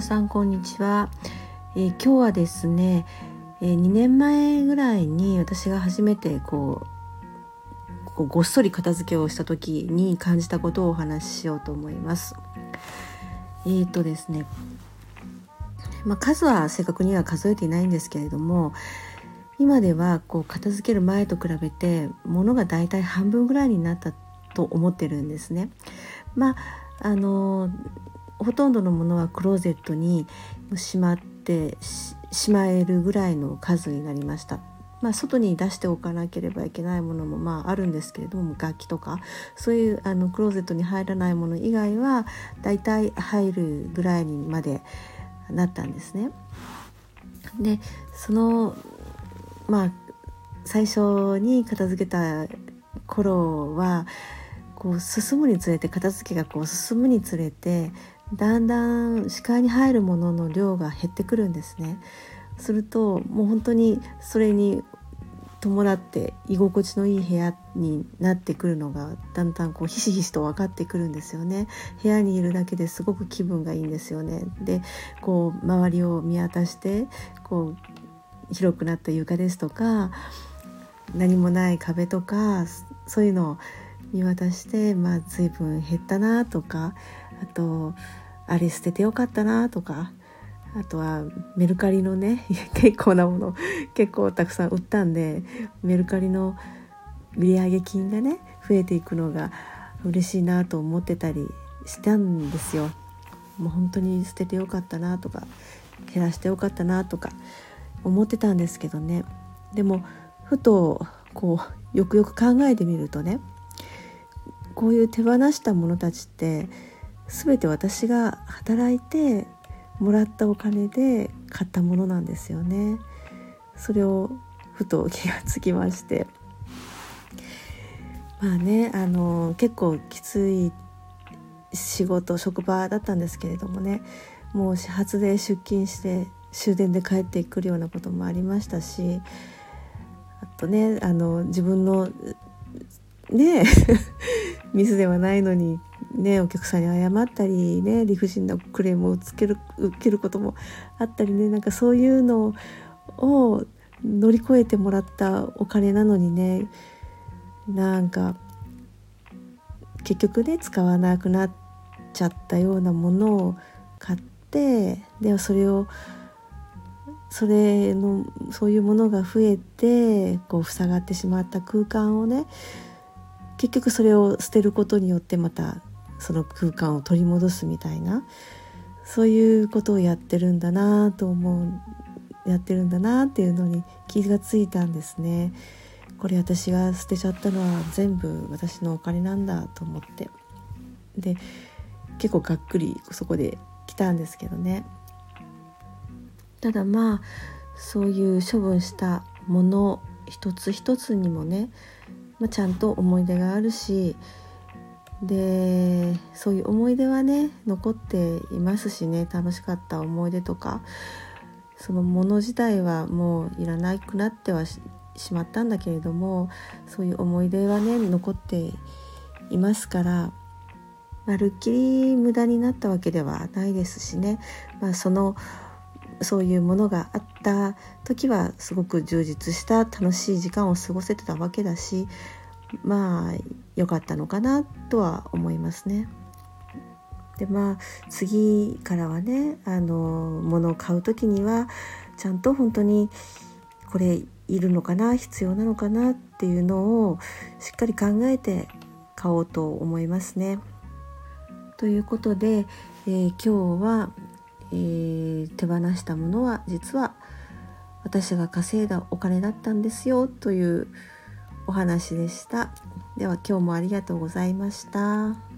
皆さんこんにちは、えー、今日はですね、えー、2年前ぐらいに私が初めてこうごっそり片付けをした時に感じたことをお話ししようと思いますえーとですねまあ、数は正確には数えていないんですけれども今ではこう片付ける前と比べて物がだいたい半分ぐらいになったと思ってるんですね。まああのほとんどのものはクローゼットにしまってしまえるぐらいの数になりました。まあ、外に出しておかなければいけないものもまああるんですけれども楽器とかそういうあのクローゼットに入らないもの以外はだいたい入るぐらいにまでなったんですね。でそのまあ最初に片付けた頃はこう進むにつれて片付けがこう進むにつれてだんだん視界に入るものの量が減ってくるんですね。するともう本当にそれに伴って居心地のいい部屋になってくるのがだんだんこうひしひしと分かってくるんですよね部屋にいるだけですごく気分がいいんですよねでこう周りを見渡してこう広くなった床ですとか何もない壁とかそういうのを見渡してまあ随分減ったなとかあとあれ捨ててよかったなとかあとはメルカリのね 結構なもの結構たくさん売ったんでメルカリの売上金がね増えていくのが嬉しいなと思ってたりしたんですよ。もう本当に捨ててよかったなとか減らしてよかったなとか思ってたんですけどねでもふとこうよくよく考えてみるとねこういう手放したものたちって全て私が働いてもらったお金で買ったものなんですよね。それをふと気がつきまして。まあねあの結構きつい仕事職場だったんですけれどもね。もう始発で出勤して終電で帰ってくるようなこともありましたし。あとねあの自分のね ミスではないのにねお客さんに謝ったりね理不尽なクレームをつける受けることもあったりねなんかそういうのを乗り越えてもらったお金なのにねなんか結局ね使わなくなっちゃったようなものを買ってでそれをそれのそういうものが増えてこう塞がってしまった空間をね結局それを捨てることによってまたその空間を取り戻すみたいなそういうことをやってるんだなと思うやってるんだなっていうのに気がついたんですね。これ私が捨てちゃったのは全部私のお金なんだと思ってで結構がっくりそこで来たんですけどねただまあそういう処分したもの一つ一つにもね、まあ、ちゃんと思い出があるしでそういう思い出はね残っていますしね楽しかった思い出とかそのもの自体はもういらなくなってはしまったんだけれどもそういう思い出はね残っていますからまるっきり無駄になったわけではないですしね、まあ、そのそういうものがあった時はすごく充実した楽しい時間を過ごせてたわけだしまあ良かったのかなとは思いますね。でまあ次からはねあの物を買う時にはちゃんと本当にこれいるのかな必要なのかなっていうのをしっかり考えて買おうと思いますね。ということで、えー、今日は、えー、手放したものは実は私が稼いだお金だったんですよというお話でした。では今日もありがとうございました。